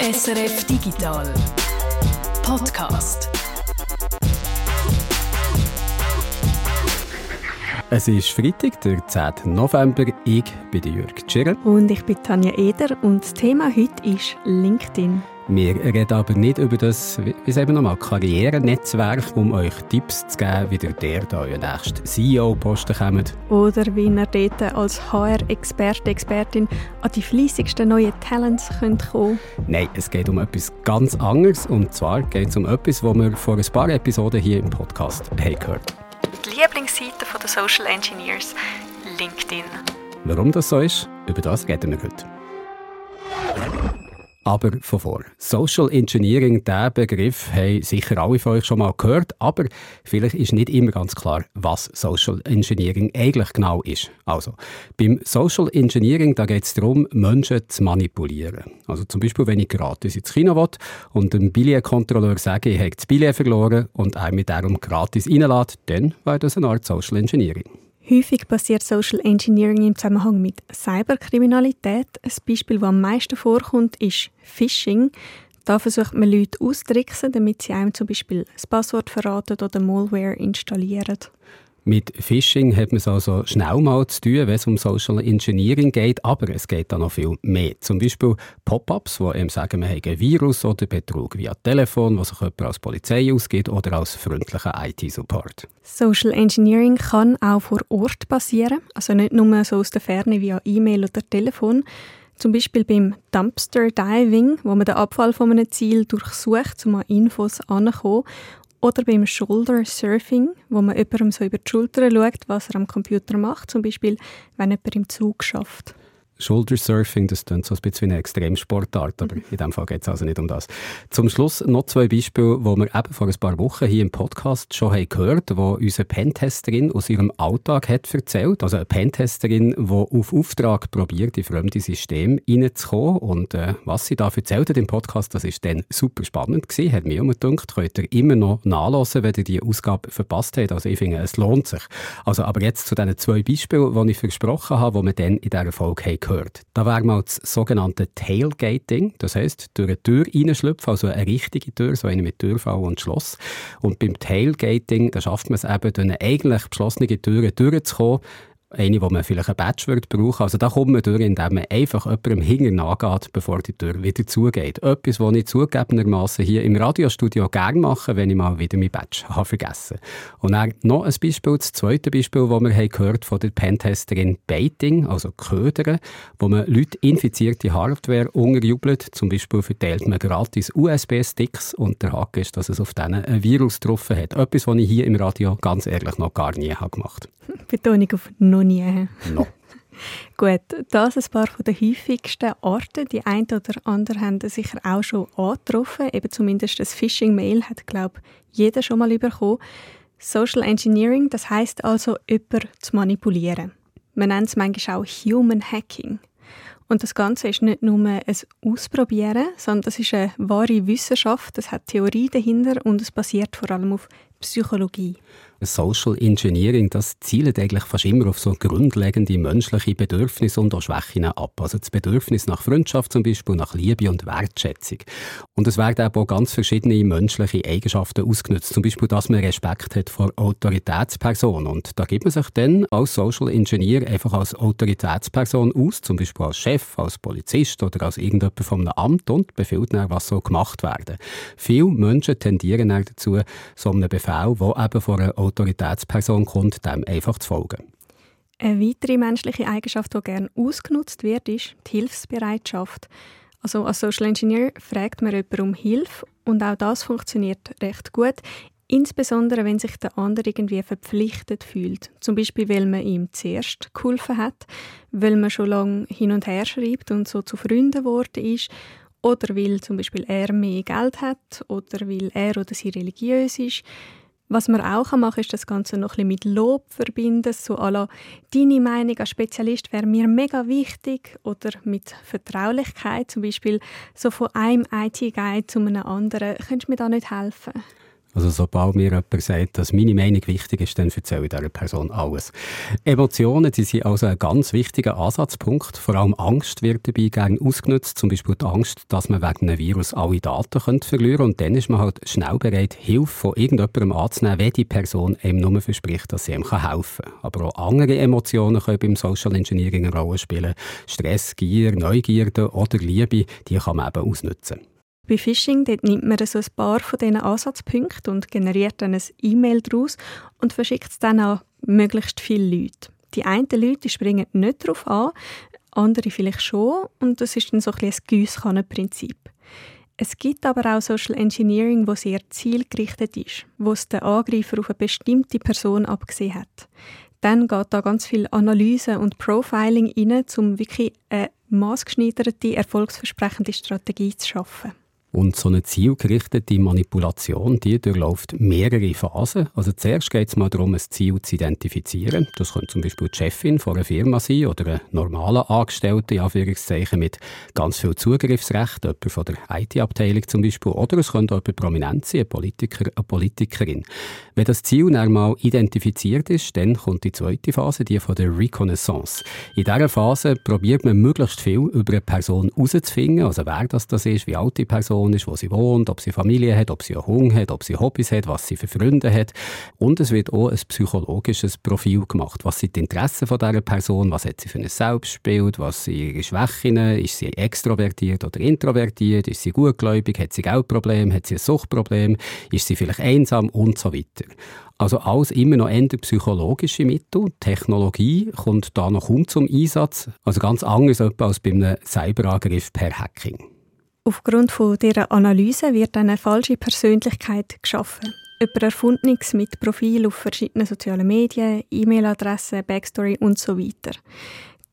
SRF Digital Podcast. Es ist Freitag, der 10. November. Ich bin Jürg Tschirr. Und ich bin Tanja Eder und das Thema heute ist LinkedIn. Wir reden aber nicht über das, wie sagen wir nochmal, Karrierenetzwerk, um euch Tipps zu geben, wie ihr der da euer nächsten CEO-Posten kommt. Oder wie ihr dort als HR-Experte, Expertin an die fleissigsten neuen Talents könnt kommen Nein, es geht um etwas ganz anderes. Und zwar geht es um etwas, was wir vor ein paar Episoden hier im Podcast haben gehört Die Lieblingsseite der Social Engineers, LinkedIn. Warum das so ist, über das reden wir heute aber von vor. Social Engineering, der Begriff, haben sicher alle von euch schon mal gehört, aber vielleicht ist nicht immer ganz klar, was Social Engineering eigentlich genau ist. Also, beim Social Engineering, da geht es darum, Menschen zu manipulieren. Also zum Beispiel, wenn ich gratis ins Kino will und dem Billetkontrolleur sage, ich habe das Billett verloren und einen mit darum gratis reinlässt, dann wäre das eine Art Social Engineering. Häufig passiert Social Engineering im Zusammenhang mit Cyberkriminalität. Ein Beispiel, das am meisten vorkommt, ist Phishing. Da versucht man Leute auszutricksen, damit sie einem zum Beispiel das Passwort verraten oder Malware installieren. Mit Phishing hat man es also schnell mal zu tun, wenn es um Social Engineering geht, aber es geht da noch viel mehr. Zum Beispiel Pop-ups, die einem sagen, man habe ein Virus oder Betrug via Telefon, was sich jemand als Polizei ausgeht oder als freundlicher IT-Support. Social Engineering kann auch vor Ort passieren, also nicht nur so aus der Ferne via E-Mail oder Telefon. Zum Beispiel beim Dumpster Diving, wo man den Abfall von einem Ziel durchsucht, um an Infos anzukommen. Oder beim Shoulder Surfing, wo man jemandem so über die Schulter schaut, was er am Computer macht, zum Beispiel, wenn jemand im Zug schafft. Shoulder-Surfing, das klingt so ein bisschen wie eine Extremsportart, aber in diesem Fall geht es also nicht um das. Zum Schluss noch zwei Beispiele, die wir eben vor ein paar Wochen hier im Podcast schon haben gehört wo unsere Pentesterin aus ihrem Alltag hat erzählt. Also eine Pentesterin, die auf Auftrag probiert, in fremde Systeme reinzukommen. Und äh, was sie da erzählt hat im Podcast, das ist dann super spannend gewesen, hat mir immer gedacht, könnt ihr immer noch nachlesen, wenn ihr die Ausgabe verpasst habt. Also ich finde, es lohnt sich. Also aber jetzt zu diesen zwei Beispielen, die ich versprochen habe, die wir dann in dieser Folge haben gehört. Da wäre mal das sogenannte Tailgating, das heisst, durch eine Tür reinschlüpfen, also eine richtige Tür, so eine mit Türfall und Schloss. Und beim Tailgating, da schafft man es eben, durch eine eigentlich beschlossene Tür durchzukommen, eine, wo man vielleicht ein Badge wird brauchen. Also da kommt man durch, indem man einfach jemandem hinten nachgeht, bevor die Tür wieder zugeht. Etwas, was ich zugegebenermaßen hier im Radiostudio gerne mache, wenn ich mal wieder mein Badge habe vergessen. Und dann noch ein Beispiel, das zweite Beispiel, das wir haben gehört von der Pentesterin Baiting, also Ködern, wo man Leute infizierte Hardware unterjubelt. Zum Beispiel verteilt man gratis USB-Sticks und der Hack ist, dass es auf denen ein Virus drauf hat. Etwas, was ich hier im Radio ganz ehrlich noch gar nie habe gemacht Betonung auf noch nie. No. Gut, das ein paar von den häufigsten Arten. Die einen oder anderen haben sicher auch schon angetroffen. Eben zumindest das Phishing-Mail hat, glaube ich, jeder schon mal bekommen. Social Engineering, das heißt also, jemanden zu manipulieren. Man nennt es manchmal auch Human Hacking. Und das Ganze ist nicht nur ein Ausprobieren, sondern das ist eine wahre Wissenschaft. Es hat Theorie dahinter und es basiert vor allem auf Psychologie. Social Engineering, das zielt eigentlich fast immer auf so grundlegende menschliche Bedürfnisse und auch Schwächen ab. Also das Bedürfnis nach Freundschaft zum Beispiel, nach Liebe und Wertschätzung. Und es werden auch ganz verschiedene menschliche Eigenschaften ausgenutzt. Zum Beispiel, dass man Respekt hat vor Autoritätspersonen. Und da gibt man sich dann als Social Engineer einfach als Autoritätsperson aus, zum Beispiel als Chef, als Polizist oder als irgendjemand von einem Amt und befiehlt dann, was so gemacht werden. Viele Menschen tendieren dazu, so einem Befehl, der eben von einer Autoritätsperson kommt, dem einfach zu folgen. Eine weitere menschliche Eigenschaft, die gerne ausgenutzt wird, ist die Hilfsbereitschaft. Also als Social Engineer fragt man jemanden um Hilfe und auch das funktioniert recht gut. Insbesondere, wenn sich der andere irgendwie verpflichtet fühlt. Zum Beispiel, weil man ihm zuerst geholfen hat, weil man schon lange hin und her schreibt und so zu Freunden geworden ist oder weil zum Beispiel er mehr Geld hat oder weil er oder sie religiös ist. Was man auch machen kann, ist das Ganze noch ein bisschen mit Lob verbinden, so la, deine Meinung als Spezialist wäre mir mega wichtig oder mit Vertraulichkeit, zum Beispiel so von einem IT-Guide zu einem anderen. Könntest du mir da nicht helfen? Also sobald mir jemand sagt, dass meine Meinung wichtig ist, dann erzähle ich dieser Person alles. Emotionen die sind also ein ganz wichtiger Ansatzpunkt. Vor allem Angst wird dabei gerne ausgenutzt. Zum Beispiel die Angst, dass man wegen einem Virus alle Daten könnte verlieren Und dann ist man halt schnell bereit, Hilfe von irgendjemandem anzunehmen, wenn die Person einem nur verspricht, dass sie ihm helfen kann. Aber auch andere Emotionen können beim Social Engineering eine Rolle spielen. Stress, Gier, Neugierde oder Liebe, die kann man eben ausnutzen. Bei Phishing dort nimmt man so ein paar von diesen Ansatzpunkten und generiert dann ein E-Mail daraus und verschickt es dann an möglichst viele Leute. Die einen Leute springen nicht darauf an, andere vielleicht schon und das ist dann so ein, ein Giesskannenprinzip. Es gibt aber auch Social Engineering, wo sehr zielgerichtet ist, wo es der Angreifer auf eine bestimmte Person abgesehen hat. Dann geht da ganz viel Analyse und Profiling rein, um wirklich eine maßgeschneiderte, erfolgsversprechende Strategie zu schaffen. Und so eine zielgerichtete Manipulation, die durchläuft mehrere Phasen. Also zuerst geht es mal darum, ein Ziel zu identifizieren. Das könnte zum Beispiel die Chefin von einer Firma sein oder ein normaler Angestellter, mit ganz viel Zugriffsrecht, jemand von der IT-Abteilung zum Beispiel. Oder es könnte auch jemand prominent sein, ein Politiker, eine Politikerin. Wenn das Ziel dann mal identifiziert ist, dann kommt die zweite Phase, die von der Reconnaissance. In dieser Phase probiert man möglichst viel über eine Person herauszufinden, also wer das, das ist, wie alt die Person Person ist, wo sie wohnt, ob sie Familie hat, ob sie einen Hunger hat, ob sie Hobbys hat, was sie für Freunde hat. Und es wird auch ein psychologisches Profil gemacht. Was sind die Interessen von dieser Person? Was hat sie für ein Selbstbild? Was sind ihre Schwächen? Ist sie extrovertiert oder introvertiert? Ist sie gutgläubig? Hat sie Geldprobleme? Hat sie ein Suchtproblem? Ist sie vielleicht einsam? Und so weiter. Also alles immer noch eher psychologische Mittel. Technologie kommt da noch kaum zum Einsatz. Also ganz anders als bei einem Cyberangriff per Hacking. Aufgrund von dieser Analyse wird eine falsche Persönlichkeit geschaffen. Über Erfundenes mit Profil auf verschiedenen sozialen Medien, E-Mail-Adressen, Backstory und so weiter.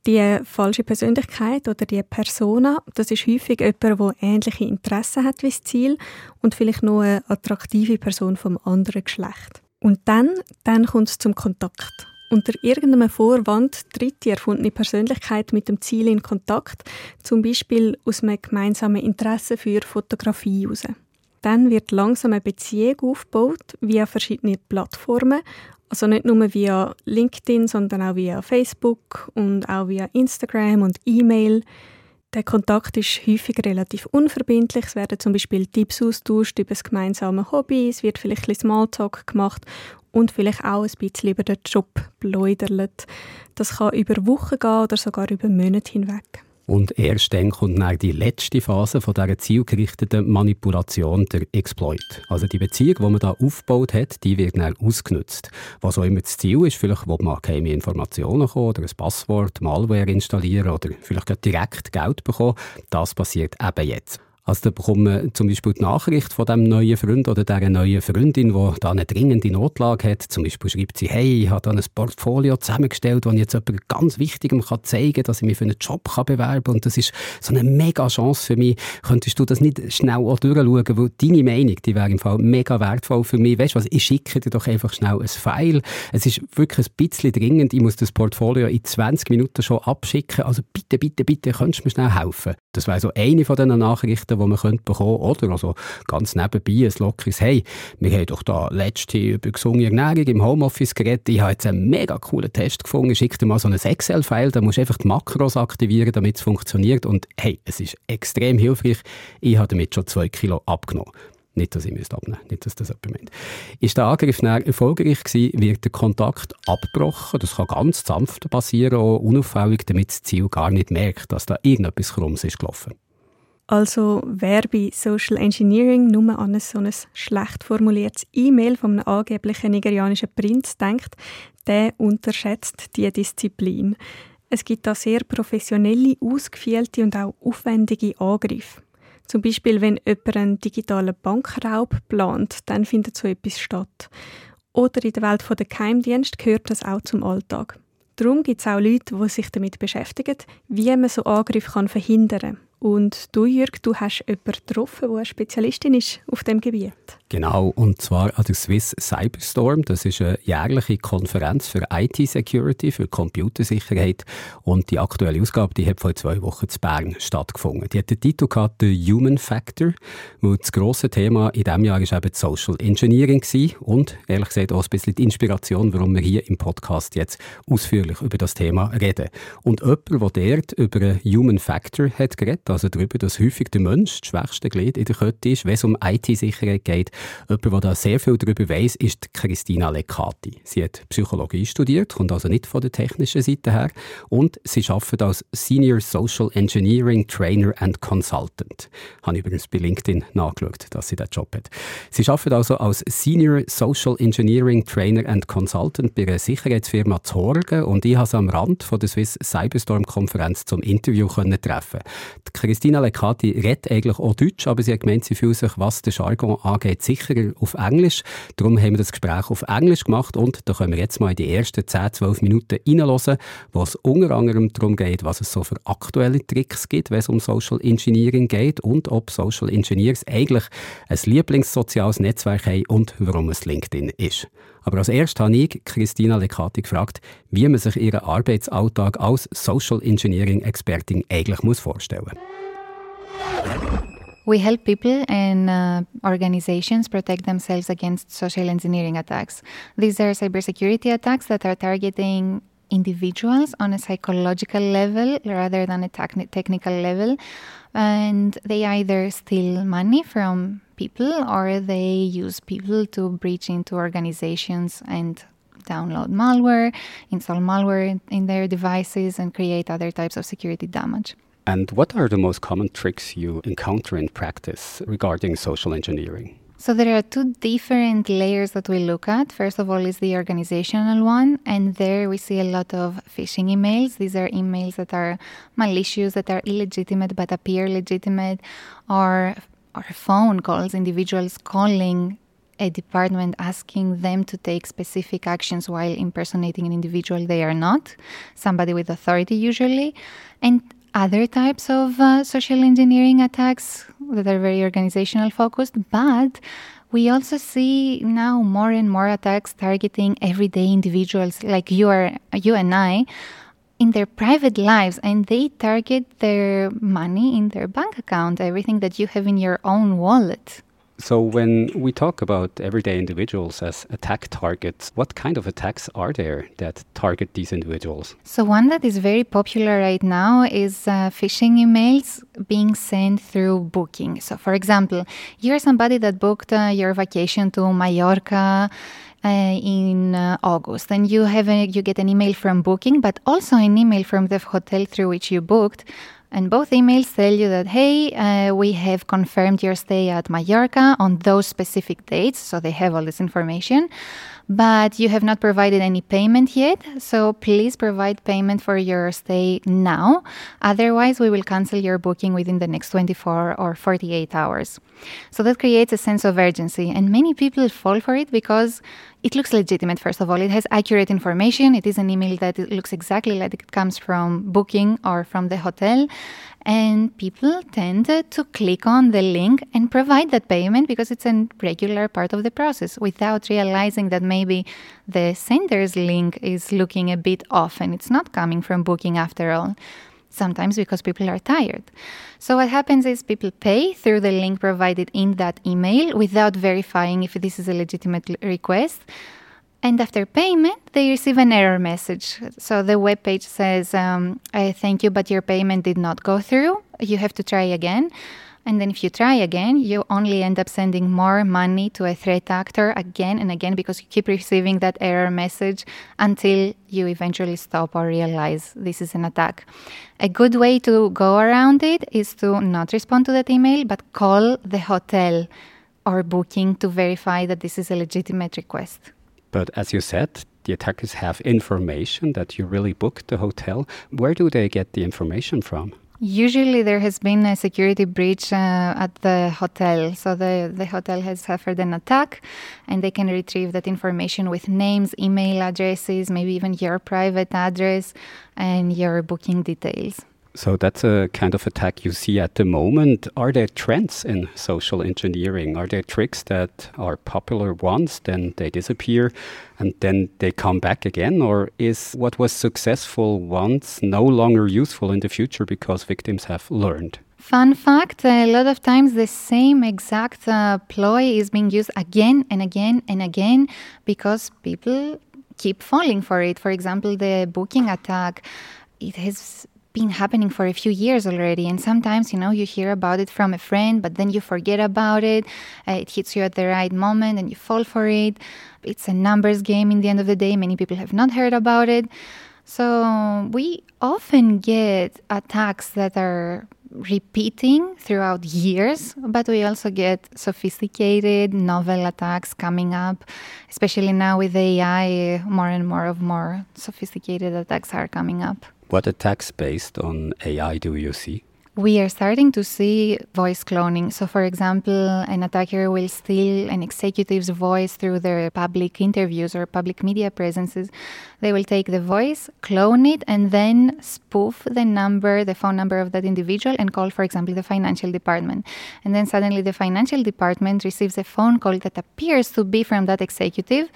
Die falsche Persönlichkeit oder die Persona, das ist häufig jemand, der ähnliche Interessen hat wie das Ziel und vielleicht noch eine attraktive Person vom anderen Geschlecht. Und dann, dann kommt es zum Kontakt. Unter irgendeinem Vorwand tritt die erfundene Persönlichkeit mit dem Ziel in Kontakt, zum Beispiel aus einem gemeinsamen Interesse für Fotografie heraus. Dann wird langsam eine Beziehung aufgebaut via verschiedene Plattformen, also nicht nur via LinkedIn, sondern auch via Facebook und auch via Instagram und E-Mail. Der Kontakt ist häufig relativ unverbindlich. Es werden zum Beispiel Tipps austauscht über das gemeinsame Hobby, es wird vielleicht ein bisschen Smalltalk gemacht und vielleicht auch ein bisschen über den Job bläudert. Das kann über Wochen gehen oder sogar über Monate hinweg. Und erst dann kommt dann die letzte Phase von dieser zielgerichteten Manipulation, der Exploit. Also die Beziehung, die man da aufgebaut hat, die wird dann ausgenutzt. Was auch immer das Ziel ist, vielleicht will man keine Informationen kommen oder ein Passwort, Malware installieren oder vielleicht direkt Geld bekommen. Das passiert eben jetzt. Also da bekommt man zum Beispiel die Nachricht von dem neuen Freund oder dieser neuen Freundin, die da eine dringende Notlage hat. Zum Beispiel schreibt sie, hey, ich habe da ein Portfolio zusammengestellt, das ich jetzt jemand ganz Wichtigem kann zeigen kann, dass ich mich für einen Job kann bewerben kann. Und das ist so eine mega Chance für mich. Könntest du das nicht schnell auch durchschauen? Weil deine Meinung, die wäre im Fall mega wertvoll für mich. Weißt du was, ich schicke dir doch einfach schnell ein File. Es ist wirklich ein bisschen dringend. Ich muss das Portfolio in 20 Minuten schon abschicken. Also bitte, bitte, bitte, könntest du mir schnell helfen? Das wäre so eine von diesen Nachrichten, Nachrichten, die man könnte bekommen könnte. Oder also ganz nebenbei ein lockeres «Hey, wir haben doch da letzte über gesunde Ernährung im Homeoffice geredet. Ich habe jetzt einen mega coolen Test gefunden. Schick dir mal so ein Excel-File, da musst du einfach die Makros aktivieren, damit es funktioniert. Und hey, es ist extrem hilfreich. Ich habe damit schon zwei Kilo abgenommen. Nicht, dass ich müsste abnehmen nicht, dass das jemand meint. Ist der Angriff erfolgreich gewesen, wird der Kontakt abgebrochen. Das kann ganz sanft passieren, auch unauffällig, damit das Ziel gar nicht merkt, dass da irgendetwas Krumms ist gelaufen. Also wer bei Social Engineering nur an so ein schlecht formuliertes E-Mail von einem angeblichen nigerianischen Prinz denkt, der unterschätzt die Disziplin. Es gibt da sehr professionelle, ausgefeilte und auch aufwendige Angriffe. Zum Beispiel, wenn jemand einen digitalen Bankraub plant, dann findet so etwas statt. Oder in der Welt der Geheimdienst gehört das auch zum Alltag. Darum gibt es auch Leute, die sich damit beschäftigen, wie man so Angriffe verhindern kann. Und du, Jürg, du hast jemanden getroffen, der eine Spezialistin ist auf dem Gebiet. Genau, und zwar an der Swiss Cyberstorm. Das ist eine jährliche Konferenz für IT-Security, für Computersicherheit. Und die aktuelle Ausgabe die hat vor zwei Wochen in Bern stattgefunden. Die hat den Titel gehabt, «The Human Factor». Und das grosse Thema in diesem Jahr war eben Social Engineering gewesen. und ehrlich gesagt auch ein bisschen die Inspiration, warum wir hier im Podcast jetzt ausführlich über das Thema reden. Und jemand, der dort über einen Human Factor hat geredet, also darüber, dass häufig der Mensch das schwächste Glied in der Kette ist, wenn es um IT-Sicherheit geht, Jemand, der da sehr viel darüber weiß, ist Christina Lecati. Sie hat Psychologie studiert, kommt also nicht von der technischen Seite her und sie arbeitet als Senior Social Engineering Trainer and Consultant. Ich habe übrigens bei LinkedIn nachgeschaut, dass sie diesen Job hat. Sie arbeitet also als Senior Social Engineering Trainer and Consultant bei einer Sicherheitsfirma Zorgen und ich habe sie am Rand von der Swiss Cyberstorm Konferenz zum Interview können treffen. Die Christina Lecati redet eigentlich auch Deutsch, aber sie hat gemeint, sie fühlt sich, was den Jargon angeht, sicherer auf Englisch. Darum haben wir das Gespräch auf Englisch gemacht und da können wir jetzt mal in die ersten 10, 12 Minuten reinhören, wo es unter anderem darum geht, was es so für aktuelle Tricks gibt, wenn es um Social Engineering geht und ob Social Engineers eigentlich ein Lieblingssoziales Netzwerk haben und warum es LinkedIn ist. Aber als erstes habe ich Christina Lecati gefragt, wie man sich ihren Arbeitsalltag als Social Engineering Expertin eigentlich muss vorstellen muss. We help people and uh, organizations protect themselves against social engineering attacks. These are cybersecurity attacks that are targeting individuals on a psychological level rather than a technical level. And they either steal money from people or they use people to breach into organizations and download malware, install malware in their devices, and create other types of security damage. And what are the most common tricks you encounter in practice regarding social engineering? So there are two different layers that we look at. First of all is the organizational one, and there we see a lot of phishing emails. These are emails that are malicious, that are illegitimate but appear legitimate, or or phone calls, individuals calling a department asking them to take specific actions while impersonating an individual they are not, somebody with authority usually. And other types of uh, social engineering attacks that are very organizational focused, but we also see now more and more attacks targeting everyday individuals like you are you and I in their private lives and they target their money in their bank account, everything that you have in your own wallet. So, when we talk about everyday individuals as attack targets, what kind of attacks are there that target these individuals? So, one that is very popular right now is uh, phishing emails being sent through booking. So, for example, you're somebody that booked uh, your vacation to Mallorca. Uh, in uh, August, and you have a, you get an email from Booking, but also an email from the hotel through which you booked, and both emails tell you that, hey, uh, we have confirmed your stay at Mallorca on those specific dates. So they have all this information. But you have not provided any payment yet. So please provide payment for your stay now. Otherwise, we will cancel your booking within the next 24 or 48 hours. So that creates a sense of urgency. And many people fall for it because it looks legitimate, first of all. It has accurate information. It is an email that looks exactly like it comes from booking or from the hotel. And people tend to click on the link and provide that payment because it's a regular part of the process without realizing that maybe the sender's link is looking a bit off and it's not coming from booking after all sometimes because people are tired. So, what happens is people pay through the link provided in that email without verifying if this is a legitimate request. And after payment, they receive an error message. So the web page says, um, Thank you, but your payment did not go through. You have to try again. And then if you try again, you only end up sending more money to a threat actor again and again because you keep receiving that error message until you eventually stop or realize this is an attack. A good way to go around it is to not respond to that email, but call the hotel or booking to verify that this is a legitimate request. But as you said, the attackers have information that you really booked the hotel. Where do they get the information from? Usually, there has been a security breach uh, at the hotel. So, the, the hotel has suffered an attack, and they can retrieve that information with names, email addresses, maybe even your private address and your booking details. So that's a kind of attack you see at the moment. Are there trends in social engineering? Are there tricks that are popular once, then they disappear, and then they come back again? Or is what was successful once no longer useful in the future because victims have learned? Fun fact a lot of times the same exact uh, ploy is being used again and again and again because people keep falling for it. For example, the booking attack, it has been happening for a few years already. And sometimes, you know, you hear about it from a friend, but then you forget about it. Uh, it hits you at the right moment and you fall for it. It's a numbers game in the end of the day. Many people have not heard about it. So we often get attacks that are repeating throughout years, but we also get sophisticated novel attacks coming up, especially now with AI, more and more of more sophisticated attacks are coming up. What attacks based on AI do you see? We are starting to see voice cloning. So, for example, an attacker will steal an executive's voice through their public interviews or public media presences. They will take the voice, clone it, and then spoof the number, the phone number of that individual, and call, for example, the financial department. And then suddenly the financial department receives a phone call that appears to be from that executive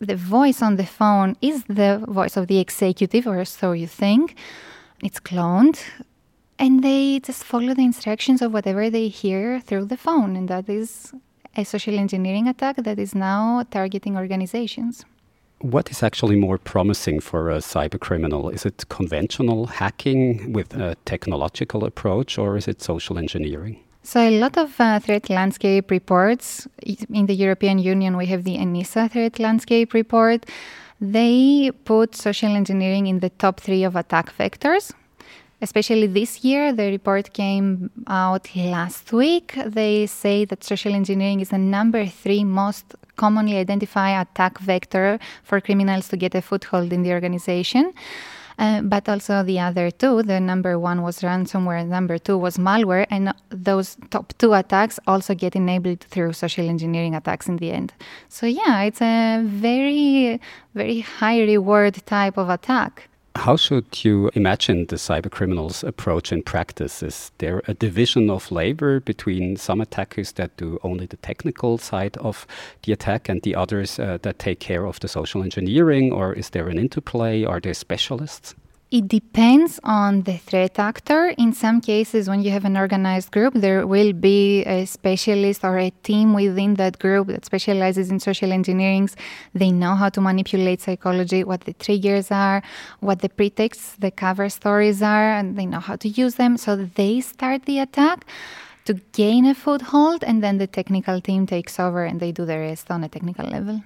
the voice on the phone is the voice of the executive, or so you think. It's cloned, and they just follow the instructions of whatever they hear through the phone, and that is a social engineering attack that is now targeting organizations. What is actually more promising for a cyber criminal? Is it conventional hacking with a technological approach, or is it social engineering? So, a lot of uh, threat landscape reports in the European Union, we have the ENISA threat landscape report. They put social engineering in the top three of attack vectors. Especially this year, the report came out last week. They say that social engineering is the number three most commonly identified attack vector for criminals to get a foothold in the organization. Uh, but also the other two. The number one was ransomware, number two was malware, and those top two attacks also get enabled through social engineering attacks in the end. So, yeah, it's a very, very high reward type of attack. How should you imagine the cyber criminals' approach in practice? Is there a division of labor between some attackers that do only the technical side of the attack and the others uh, that take care of the social engineering, or is there an interplay? Are there specialists? It depends on the threat actor. In some cases, when you have an organized group, there will be a specialist or a team within that group that specializes in social engineering. They know how to manipulate psychology, what the triggers are, what the pretexts, the cover stories are, and they know how to use them. So they start the attack to gain a foothold, and then the technical team takes over and they do the rest on a technical level.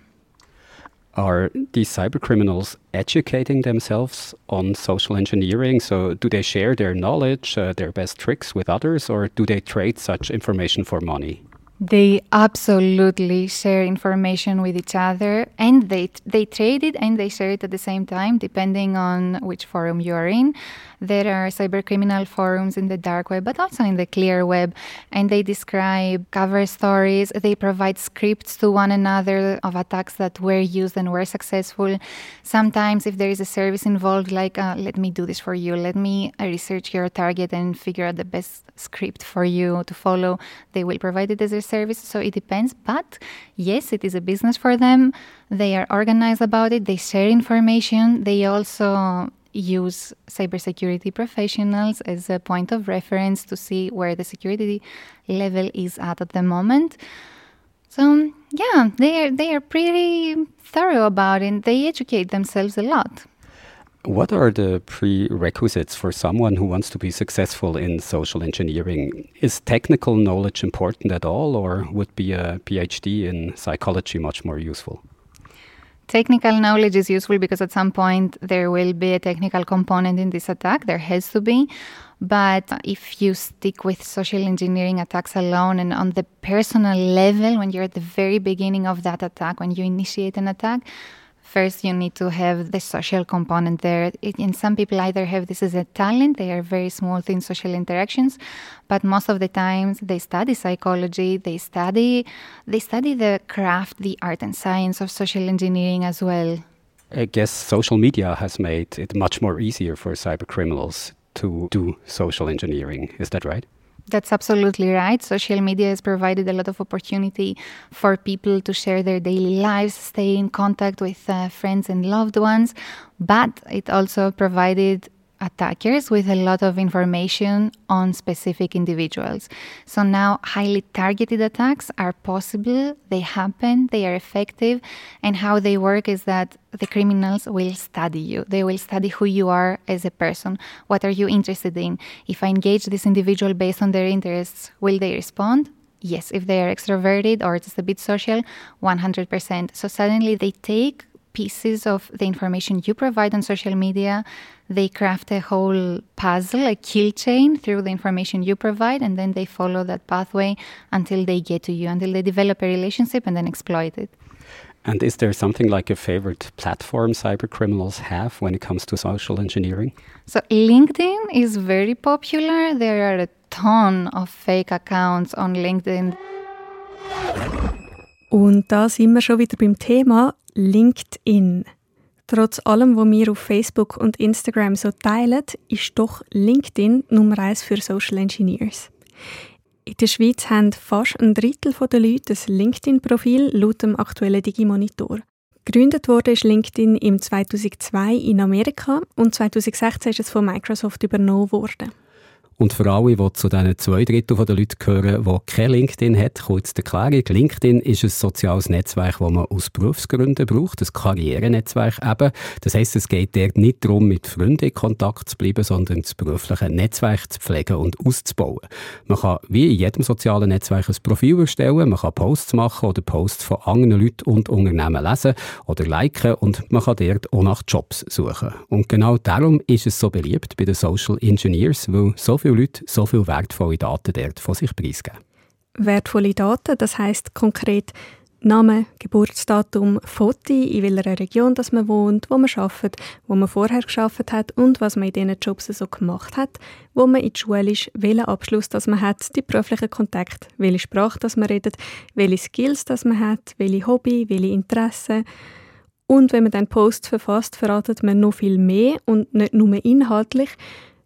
Are these cyber criminals educating themselves on social engineering? So, do they share their knowledge, uh, their best tricks with others, or do they trade such information for money? They absolutely share information with each other, and they they trade it and they share it at the same time, depending on which forum you are in. There are cybercriminal forums in the dark web, but also in the clear web, and they describe cover stories. They provide scripts to one another of attacks that were used and were successful. Sometimes, if there is a service involved, like uh, let me do this for you, let me uh, research your target and figure out the best script for you to follow, they will provide it as a So it depends, but yes, it is a business for them. They are organized about it. They share information. They also use cybersecurity professionals as a point of reference to see where the security level is at at the moment. So yeah, they are they are pretty thorough about it. They educate themselves a lot. What are the prerequisites for someone who wants to be successful in social engineering? Is technical knowledge important at all, or would be a PhD in psychology much more useful? Technical knowledge is useful because at some point there will be a technical component in this attack. There has to be. But if you stick with social engineering attacks alone and on the personal level, when you're at the very beginning of that attack, when you initiate an attack, first you need to have the social component there. It, and some people either have this as a talent, they are very smooth in social interactions, but most of the times they study psychology, they study they study the craft, the art and science of social engineering as well. I guess social media has made it much more easier for cyber criminals to do social engineering. Is that right? That's absolutely right. Social media has provided a lot of opportunity for people to share their daily lives, stay in contact with uh, friends and loved ones, but it also provided attackers with a lot of information on specific individuals. So now highly targeted attacks are possible, they happen, they are effective, and how they work is that the criminals will study you. They will study who you are as a person. What are you interested in? If I engage this individual based on their interests, will they respond? Yes, if they are extroverted or just a bit social, 100%. So suddenly they take pieces of the information you provide on social media. They craft a whole puzzle, a kill chain through the information you provide, and then they follow that pathway until they get to you, until they develop a relationship and then exploit it. And is there something like a favorite platform cyber criminals have when it comes to social engineering? So, LinkedIn is very popular. There are a ton of fake accounts on LinkedIn. Und da sind wir schon wieder beim Thema LinkedIn. Trotz allem, was wir auf Facebook und Instagram so teilen, ist doch LinkedIn Nummer eins für Social Engineers. In der Schweiz haben fast ein Drittel der Leute ein LinkedIn-Profil laut dem aktuellen Digimonitor. Gegründet wurde ist LinkedIn im 2002 in Amerika und 2016 ist es von Microsoft übernommen worden. Und für alle, die zu diesen zwei Drittel der Leute gehören, die kein LinkedIn hat, kurz die Erklärung. LinkedIn ist ein soziales Netzwerk, das man aus Berufsgründen braucht, ein Karrierenetzwerk eben. Das heisst, es geht dort nicht darum, mit Freunden in Kontakt zu bleiben, sondern das berufliche Netzwerk zu pflegen und auszubauen. Man kann wie in jedem sozialen Netzwerk ein Profil erstellen, man kann Posts machen oder Posts von anderen Leuten und Unternehmen lesen oder liken und man kann dort auch nach Jobs suchen. Und genau darum ist es so beliebt bei den Social Engineers, weil so viele Leute so viele wertvolle Daten dort von sich preisgeben. Wertvolle Daten, das heißt konkret Name, Geburtsdatum, Foto, in welcher Region das man wohnt, wo man arbeitet, wo man vorher geschafft hat und was man in diesen Jobs so gemacht hat, wo man in der Schule ist, welchen Abschluss das man hat, die beruflichen Kontakte, welche Sprache das man redet, welche Skills das man hat, welche Hobby, welche Interessen. Und wenn man dann Posts verfasst, verratet man noch viel mehr und nicht nur inhaltlich,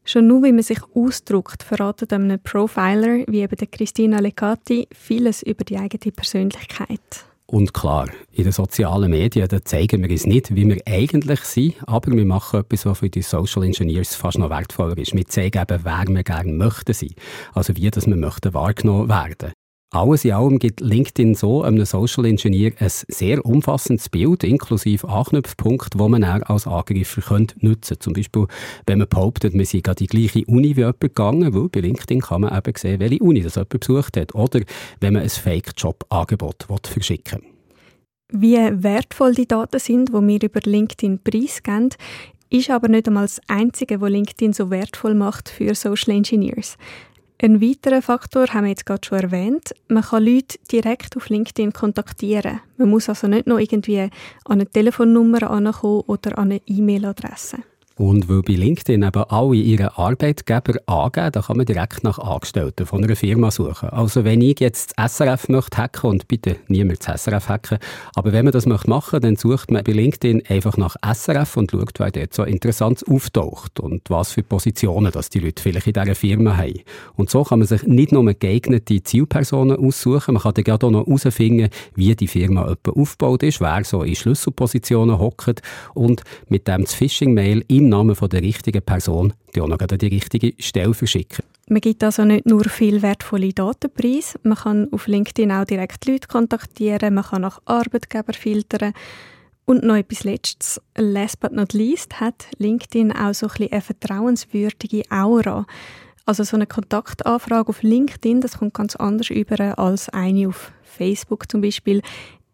Schon nur, wie man sich ausdrückt, verratet einem Profiler wie eben der Christina Lecati vieles über die eigene Persönlichkeit. Und klar, in den sozialen Medien da zeigen wir uns nicht, wie wir eigentlich sind, aber wir machen etwas, was für die Social Engineers fast noch wertvoller ist. Wir zeigen eben, wer wir gerne möchten sein. Also wie dass wir möchten wahrgenommen werden. Alles in allem gibt LinkedIn so einem Social Engineer ein sehr umfassendes Bild, inklusive Anknüpfpunkte, die man auch als Angreifer könnte nutzen könnte. Zum Beispiel, wenn man behauptet, man sei an die gleiche Uni wie jemand gegangen, weil bei LinkedIn kann man eben sehen, welche Uni das jemand besucht hat. Oder wenn man ein Fake-Job-Angebot verschicken will. Wie wertvoll die Daten sind, die wir über LinkedIn preisgeben, ist aber nicht einmal das Einzige, was LinkedIn so wertvoll macht für Social Engineers. Ein weiterer Faktor haben wir jetzt gerade schon erwähnt. Man kann Leute direkt auf LinkedIn kontaktieren. Man muss also nicht noch irgendwie an eine Telefonnummer ankommen oder an eine E-Mail-Adresse. Und weil bei LinkedIn eben alle ihre Arbeitgeber angeben, da kann man direkt nach Angestellten von einer Firma suchen. Also wenn ich jetzt das SRF möchte hacken, und bitte niemand das SRF hacken, aber wenn man das möchte machen, dann sucht man bei LinkedIn einfach nach SRF und schaut, wer dort so interessant auftaucht und was für Positionen das die Leute vielleicht in dieser Firma haben. Und so kann man sich nicht nur geeignete Zielpersonen aussuchen, man kann dann gerade auch noch herausfinden, wie die Firma aufgebaut ist, wer so in Schlüsselpositionen hockt und mit dem Phishing-Mail im im Namen von der richtigen Person die auch noch die richtige Stelle verschicken. Man gibt also nicht nur viel wertvolle Datenpreise, man kann auf LinkedIn auch direkt Leute kontaktieren, man kann nach Arbeitgeber filtern. Und noch etwas Letztes, last but not least, hat LinkedIn auch so ein bisschen eine vertrauenswürdige Aura. Also so eine Kontaktanfrage auf LinkedIn, das kommt ganz anders über als eine auf Facebook zum Beispiel,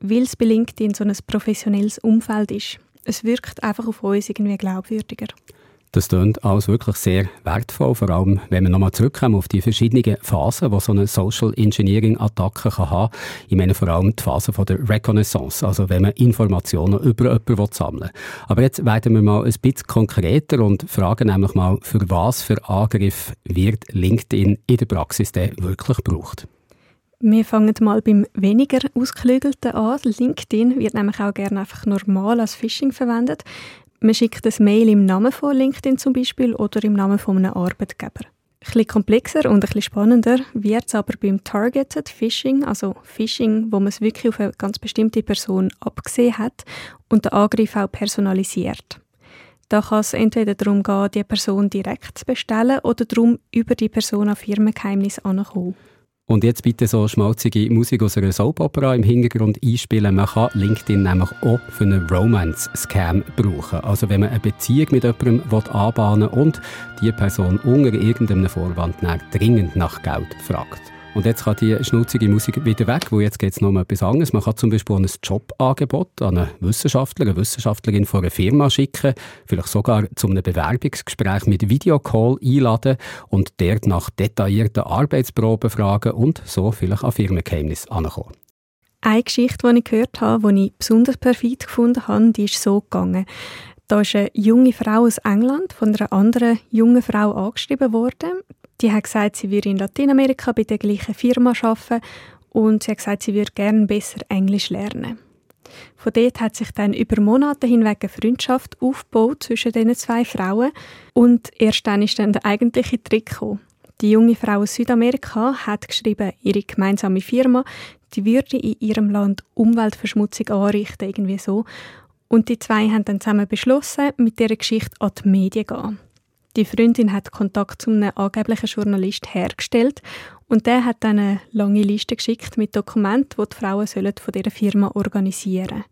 weil es bei LinkedIn so ein professionelles Umfeld ist es wirkt einfach auf uns irgendwie glaubwürdiger. Das klingt alles wirklich sehr wertvoll, vor allem wenn wir nochmal zurückkommen auf die verschiedenen Phasen, die so eine Social Engineering Attacke kann haben. Ich meine vor allem die Phase von der Reconnaissance, also wenn man Informationen über jemanden sammeln will. Aber jetzt werden wir mal ein bisschen konkreter und fragen nämlich mal, für was für Angriff wird LinkedIn in der Praxis denn wirklich gebraucht? Wir fangen mal beim weniger ausgeklügelten an. LinkedIn wird nämlich auch gerne einfach normal als Phishing verwendet. Man schickt ein Mail im Namen von LinkedIn zum Beispiel oder im Namen von einem Arbeitgeber. Ein bisschen komplexer und ein bisschen spannender wird es aber beim Targeted Phishing, also Phishing, wo man es wirklich auf eine ganz bestimmte Person abgesehen hat und den Angriff auch personalisiert. Da kann es entweder darum gehen, die Person direkt zu bestellen oder darum, über die Person an Firmengeheimnis anzukommen. Und jetzt bitte so schmalzige Musik aus einer Soap-Opera im Hintergrund einspielen. Man kann LinkedIn nämlich auch für einen Romance-Scam brauchen. Also wenn man eine Beziehung mit jemandem anbahnen will und die Person unter irgendeinem Vorwand dringend nach Geld fragt. Und jetzt kann die schnutzige Musik wieder weg, wo jetzt geht es noch um etwas anderes. Man kann zum Beispiel ein Jobangebot an einen Wissenschaftler, eine Wissenschaftlerin von einer Firma schicken, vielleicht sogar zu einem Bewerbungsgespräch mit Videocall einladen und dort nach detaillierten Arbeitsproben fragen und so vielleicht an Firmengeheimnis ankommen. Eine Geschichte, die ich gehört habe, die ich besonders perfid gefunden habe, die ist so gegangen. Da ist eine junge Frau aus England von einer anderen jungen Frau angeschrieben worden. Die hat gesagt, sie würde in Lateinamerika bei der gleichen Firma arbeiten und sie hat gesagt, sie würde gerne besser Englisch lernen. Von dort hat sich dann über Monate hinweg eine Freundschaft aufgebaut zwischen diesen zwei Frauen und erst dann ist dann der eigentliche Trick gekommen. Die junge Frau aus Südamerika hat geschrieben, ihre gemeinsame Firma, die würde in ihrem Land Umweltverschmutzung anrichten, irgendwie so. Und die zwei haben dann zusammen beschlossen, mit dieser Geschichte an die Medien zu gehen. Die Freundin hat Kontakt zu einem angeblichen Journalist hergestellt und der hat dann eine lange Liste geschickt mit Dokumenten, die die Frauen sollen von dieser Firma organisieren sollen.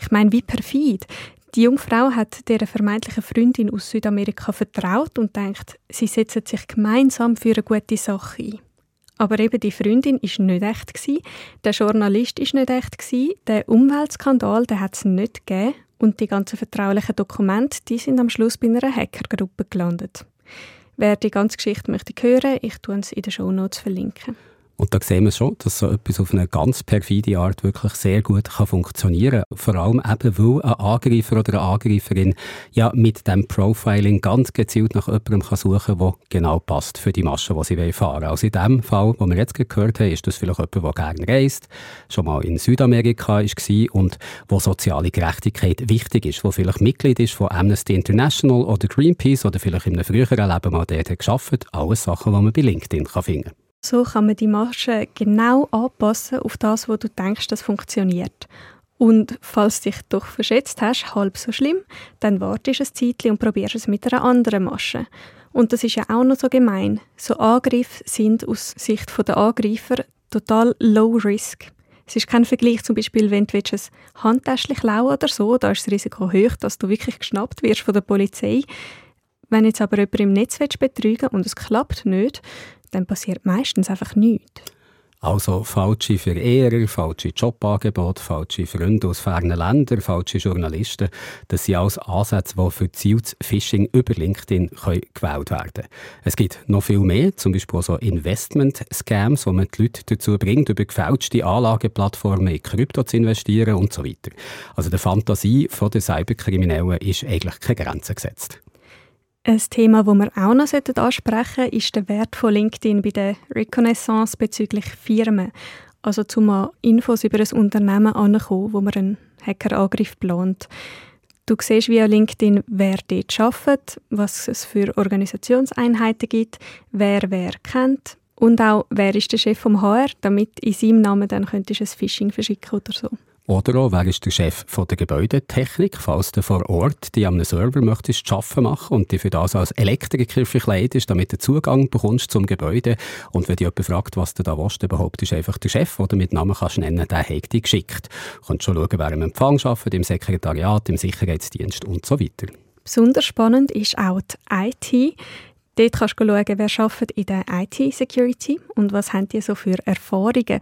Ich meine, wie perfid. Die junge Frau hat der vermeintlichen Freundin aus Südamerika vertraut und denkt, sie setzen sich gemeinsam für eine gute Sache ein. Aber eben die Freundin ist nicht echt gewesen, der Journalist ist nicht echt gewesen, der Umweltskandal, der hat es nicht gegeben und die ganzen vertraulichen Dokumente, die sind am Schluss bei einer Hackergruppe gelandet. Wer die ganze Geschichte möchte hören, ich tue es in den Show Notes verlinken. Und da sehen wir schon, dass so etwas auf eine ganz perfide Art wirklich sehr gut kann funktionieren kann. Vor allem eben, weil ein Angreifer oder eine Angreiferin ja mit dem Profiling ganz gezielt nach jemandem kann suchen kann, der genau passt für die Masche, die sie fahren wollen. Also in dem Fall, wo wir jetzt gehört haben, ist das vielleicht jemand, der gerne reist, schon mal in Südamerika war und wo soziale Gerechtigkeit wichtig ist, wo vielleicht Mitglied ist von Amnesty International oder Greenpeace oder vielleicht in einem früheren Leben mal dort hat gearbeitet. Alles Sachen, die man bei LinkedIn kann finden kann. So kann man die Masche genau anpassen auf das, wo du denkst, das funktioniert. Und falls dich doch verschätzt hast, halb so schlimm, dann wartest ein Zeitchen und probierst es mit einer anderen Masche. Und das ist ja auch noch so gemein. So Angriffe sind aus Sicht der Angreifer total low risk. Es ist kein Vergleich zum Beispiel, wenn du ein Handtäschchen klauen oder so, da ist das Risiko hoch, dass du wirklich geschnappt wirst von der Polizei. Wenn jetzt aber jemand im Netz betrügen und es klappt nicht, dann passiert meistens einfach nichts. Also falsche Verehrer, falsche Jobangebote, falsche Freunde aus fernen Ländern, falsche Journalisten. Das sind alles Ansätze, die für gezieltes Phishing über LinkedIn gewählt werden können. Es gibt noch viel mehr, zum Beispiel so Investment-Scams, wo man die Leute dazu bringt, über gefälschte Anlageplattformen in Krypto zu investieren und so weiter. Also der Fantasie der Cyberkriminellen ist eigentlich keine Grenze gesetzt. Ein Thema, das wir auch noch ansprechen sollten, ist der Wert von LinkedIn bei der Reconnaissance bezüglich Firmen. Also zum Infos über ein Unternehmen ankommen, wo man einen Hackerangriff plant. Du siehst via LinkedIn, wer dort arbeitet, was es für Organisationseinheiten gibt, wer wer kennt und auch, wer ist der Chef vom HR, damit in seinem Namen dann könntest du ein Phishing verschicken oder so. Oder auch, wer ist der Chef von der Gebäudetechnik, falls du vor Ort die am Server möchtest arbeiten machen und die für das als Elektriker verkleidet damit du Zugang bekommst zum Gebäude. Und wenn dich jemand fragt, was du da willst, dann du einfach der Chef, oder mit Namen kannst nennen, der hat dich geschickt. Du kannst schon schauen, wer im Empfang arbeitet, im Sekretariat, im Sicherheitsdienst und so weiter. Besonders spannend ist auch die IT. Dort kannst du schauen, wer arbeitet in der IT-Security und was haben die so für Erfahrungen.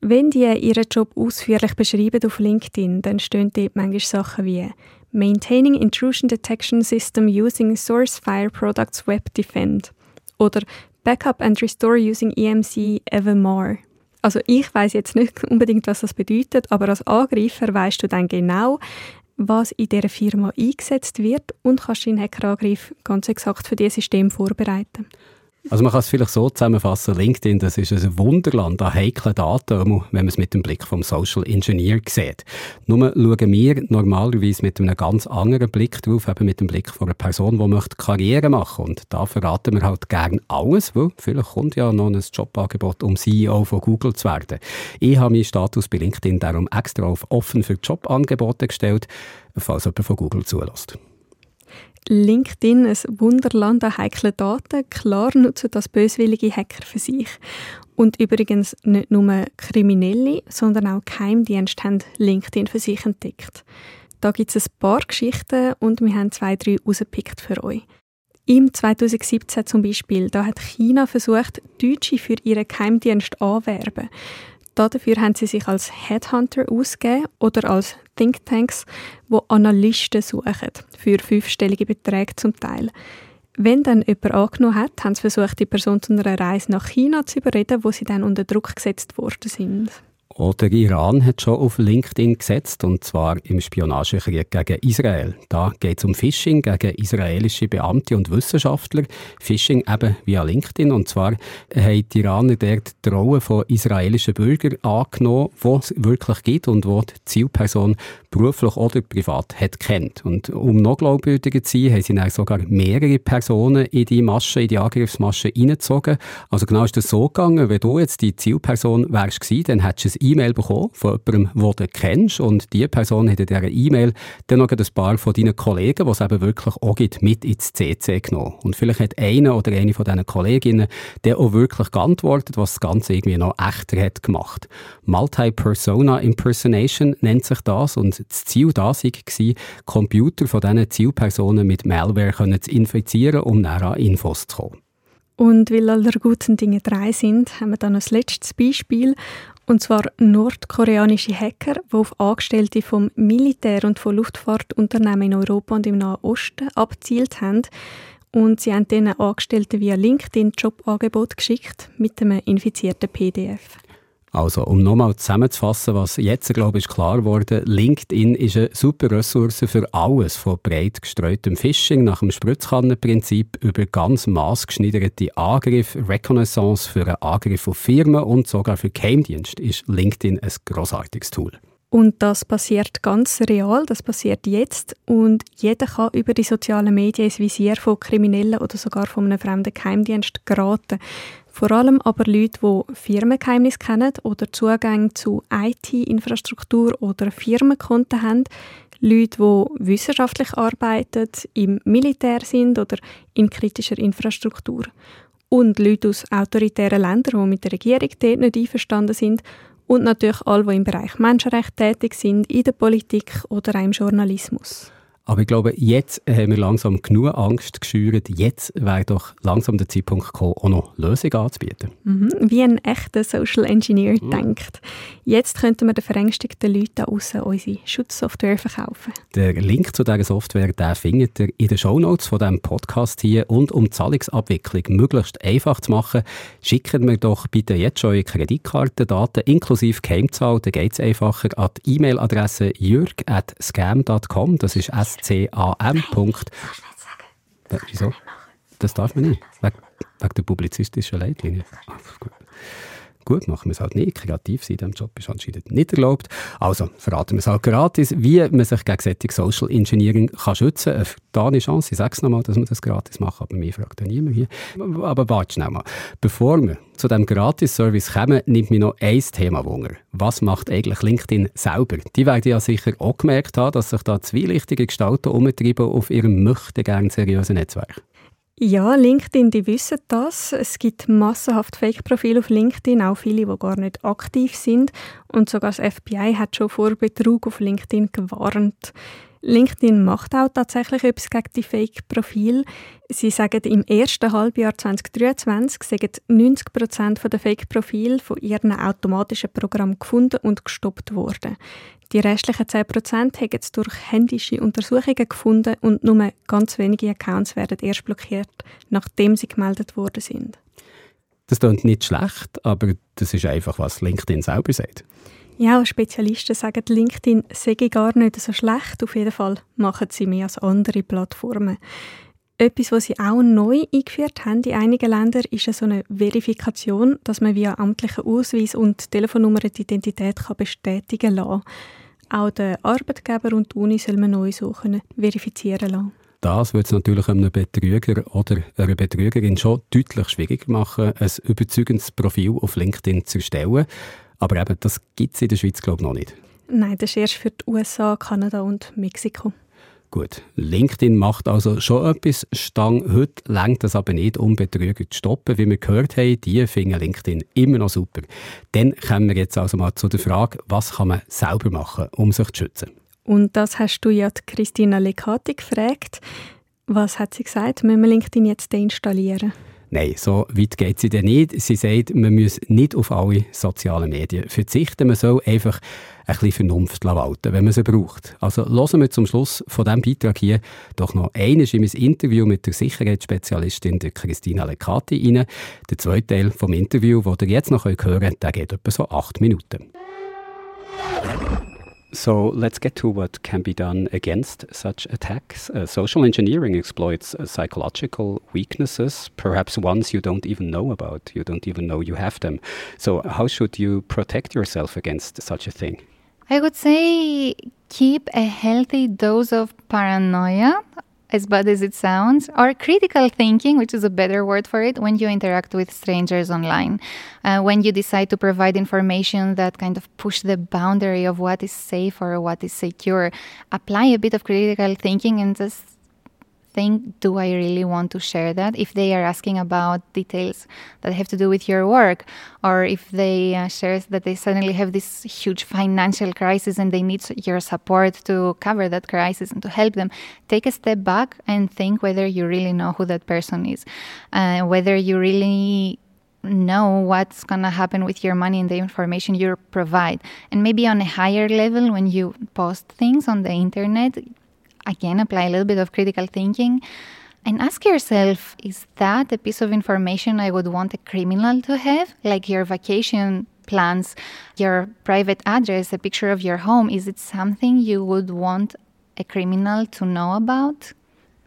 Wenn die ihren Job ausführlich beschreiben auf LinkedIn, dann stehen dort manchmal Sachen wie Maintaining Intrusion Detection System using Source Fire Products Web Defend oder Backup and Restore using EMC Evermore. Also ich weiß jetzt nicht unbedingt, was das bedeutet, aber als Angreifer weißt du dann genau, was in dieser Firma eingesetzt wird und kannst deinen Hackerangriff ganz exakt für dieses System vorbereiten. Also man kann es vielleicht so zusammenfassen, LinkedIn, das ist ein Wunderland an heiklen Daten, wenn man es mit dem Blick vom Social Engineer sieht. Nur schauen wir normalerweise mit einem ganz anderen Blick drauf, eben mit dem Blick von einer Person, die möchte Karriere machen Und da verraten wir halt gerne alles, weil vielleicht kommt ja noch ein Jobangebot, um CEO von Google zu werden. Ich habe meinen Status bei LinkedIn darum extra auf offen für Jobangebote gestellt, falls jemand von Google zulässt. LinkedIn ein Wunderland an heiklen Daten. Klar nutzen das böswillige Hacker für sich. Und übrigens nicht nur Kriminelle, sondern auch Geheimdienste haben LinkedIn für sich entdeckt. Da gibt es ein paar Geschichten und wir haben zwei, drei rausgepickt für euch. Im 2017 zum Beispiel, da hat China versucht, Deutsche für ihren Geheimdienst anwerben. Dafür haben sie sich als Headhunter ausgegeben oder als Thinktanks, wo Analysten suchen, für fünfstellige Beträge zum Teil. Wenn dann jemand angenommen hat, haben sie versucht, die Person zu einer Reise nach China zu überreden, wo sie dann unter Druck gesetzt worden sind. Oder Iran hat schon auf LinkedIn gesetzt, und zwar im Spionagekrieg gegen Israel. Da geht es um Phishing gegen israelische Beamte und Wissenschaftler. Phishing eben via LinkedIn. Und zwar haben die Iraner dort die Rolle von israelischen Bürgern angenommen, die es wirklich gibt und wo die Zielperson beruflich oder privat hat kennt. Und um noch glaubwürdiger zu sein, haben sie dann sogar mehrere Personen in die Masche, in die Angriffsmasche reingezogen. Also genau ist das so gegangen, wenn du jetzt die Zielperson wärst gewesen, dann hättest du E-Mail bekommen von jemandem, den du kennst und diese Person hat in dieser E-Mail dann noch ein paar von deinen Kollegen, die es eben wirklich auch gibt, mit ins CC genommen. Und vielleicht hat einer oder eine von diesen Kolleginnen der auch wirklich geantwortet, was das Ganze irgendwie noch echter hat gemacht. Multi-Persona Impersonation nennt sich das und das Ziel da war, Computer von diesen Zielpersonen mit Malware zu infizieren, um näher an Infos zu kommen. Und weil alle guten Dinge drei sind, haben wir dann ein letztes Beispiel. Und zwar nordkoreanische Hacker, die auf Angestellte vom Militär und von Luftfahrtunternehmen in Europa und im Nahen Osten abzielt haben. Und sie haben diesen Angestellten via LinkedIn Jobangebot geschickt mit einem infizierten PDF. Also, um nochmal zusammenzufassen, was jetzt, glaube ich, ist klar geworden, LinkedIn ist eine super Ressource für alles, von breit gestreutem Phishing nach dem Spritzkannenprinzip über ganz maßgeschneiderte Angriffe, Reconnaissance für einen Angriff auf Firmen und sogar für Geheimdienst ist LinkedIn ein grossartiges Tool. Und das passiert ganz real, das passiert jetzt und jeder kann über die sozialen Medien ins Visier von Kriminellen oder sogar von einem fremden Geheimdienst geraten. Vor allem aber Leute, die Firmengeheimnisse kennen oder Zugang zu IT-Infrastruktur oder Firmenkonten haben, Leute, die wissenschaftlich arbeiten, im Militär sind oder in kritischer Infrastruktur. Und Leute aus autoritären Ländern, die mit der Regierung dort nicht einverstanden sind. Und natürlich alle, die im Bereich Menschenrecht tätig sind, in der Politik oder auch im Journalismus. Aber ich glaube, jetzt haben wir langsam genug Angst geschürt. Jetzt wäre doch langsam der Zeitpunkt gekommen, auch noch Lösungen anzubieten. Mhm, wie ein echter Social Engineer mhm. denkt. Jetzt könnten wir den verängstigten Leuten da außen unsere Schutzsoftware verkaufen. Der Link zu dieser Software den findet ihr in den Shownotes von diesem Podcast hier. Und um die Zahlungsabwicklung möglichst einfach zu machen, schicken wir doch bitte jetzt schon eure Kreditkartendaten inklusive Geheimzahl. Dann geht es einfacher an die E-Mail-Adresse jürg.scam.com. Das ist S S-C-A-M. Wieso? Das darf man nicht. Wegen, wegen der publizistischen Leitlinie. Ach, gut. Gut, machen wir es halt nicht. Kreativ sein in diesem Job ist anscheinend nicht erlaubt. Also verraten wir es halt gratis, wie man sich gegen solche Social Engineering kann schützen kann. Eine Chance, ich sage es nochmal, dass wir das gratis machen, aber mir fragt ja niemand hier. Aber warte schnell mal. Bevor wir zu diesem Gratis-Service kommen, nimmt mich noch ein Thema Wunder. Was macht eigentlich LinkedIn selber? Die werden ja sicher auch gemerkt haben, dass sich da zwielichtige Gestalten umtreiben auf ihrem möchte gern seriösen Netzwerk. Ja, LinkedIn, die wissen das. Es gibt massenhaft Fake-Profile auf LinkedIn, auch viele, die gar nicht aktiv sind. Und sogar das FBI hat schon vor Betrug auf LinkedIn gewarnt. LinkedIn macht auch tatsächlich etwas gegen die Fake-Profile. Sie sagen, im ersten Halbjahr 2023 sind 90 Prozent der Fake-Profile von ihren automatischen Programmen gefunden und gestoppt worden. Die restlichen 10% haben jetzt durch händische Untersuchungen gefunden und nur ganz wenige Accounts werden erst blockiert, nachdem sie gemeldet worden sind. Das klingt nicht schlecht, aber das ist einfach, was LinkedIn selber sagt. Ja, Spezialisten sagen, LinkedIn sei gar nicht so schlecht. Auf jeden Fall machen sie mehr als andere Plattformen. Etwas, was sie auch neu eingeführt haben in einigen Ländern, ist so eine Verifikation, dass man via amtlichen Ausweis und Telefonnummer die Identität kann bestätigen kann. Auch der Arbeitgeber und die Uni soll man neu so können verifizieren lassen. Das wird es natürlich einem Betrüger oder einer Betrügerin schon deutlich schwieriger machen, ein überzeugendes Profil auf LinkedIn zu erstellen. Aber eben, das gibt es in der Schweiz, glaube ich, noch nicht. Nein, das ist erst für die USA, Kanada und Mexiko. Gut, LinkedIn macht also schon etwas. Stang heute lenkt das aber nicht, um Betrüger zu stoppen. Wie wir gehört haben, die finden LinkedIn immer noch super. Dann kommen wir jetzt also mal zu der Frage, was kann man selber machen, um sich zu schützen? Und das hast du ja Christina Lecati gefragt. Was hat sie gesagt? Müssen wir LinkedIn jetzt deinstallieren? Nein, so weit geht sie denn nicht. Sie sagt, man muss nicht auf alle sozialen Medien verzichten. Man soll einfach ein bisschen Vernunft walten, wenn man sie braucht. Also hören wir zum Schluss von diesem Beitrag hier doch noch eines in mein Interview mit der Sicherheitsspezialistin der Christina Lecati rein. Der zweite Teil vom Interview, den ihr jetzt noch hören könnt, der geht etwa so acht Minuten. So let's get to what can be done against such attacks. Uh, social engineering exploits uh, psychological weaknesses, perhaps ones you don't even know about. You don't even know you have them. So, how should you protect yourself against such a thing? I would say keep a healthy dose of paranoia as bad as it sounds, or critical thinking, which is a better word for it, when you interact with strangers online. Uh, when you decide to provide information that kind of push the boundary of what is safe or what is secure, apply a bit of critical thinking and just think do I really want to share that? If they are asking about details that have to do with your work, or if they uh, share that they suddenly have this huge financial crisis and they need your support to cover that crisis and to help them, take a step back and think whether you really know who that person is, uh, whether you really know what's going to happen with your money and the information you provide. And maybe on a higher level, when you post things on the internet, again apply a little bit of critical thinking and ask yourself is that a piece of information I would want a criminal to have? Like your vacation plans, your private address, a picture of your home, is it something you would want a criminal to know about?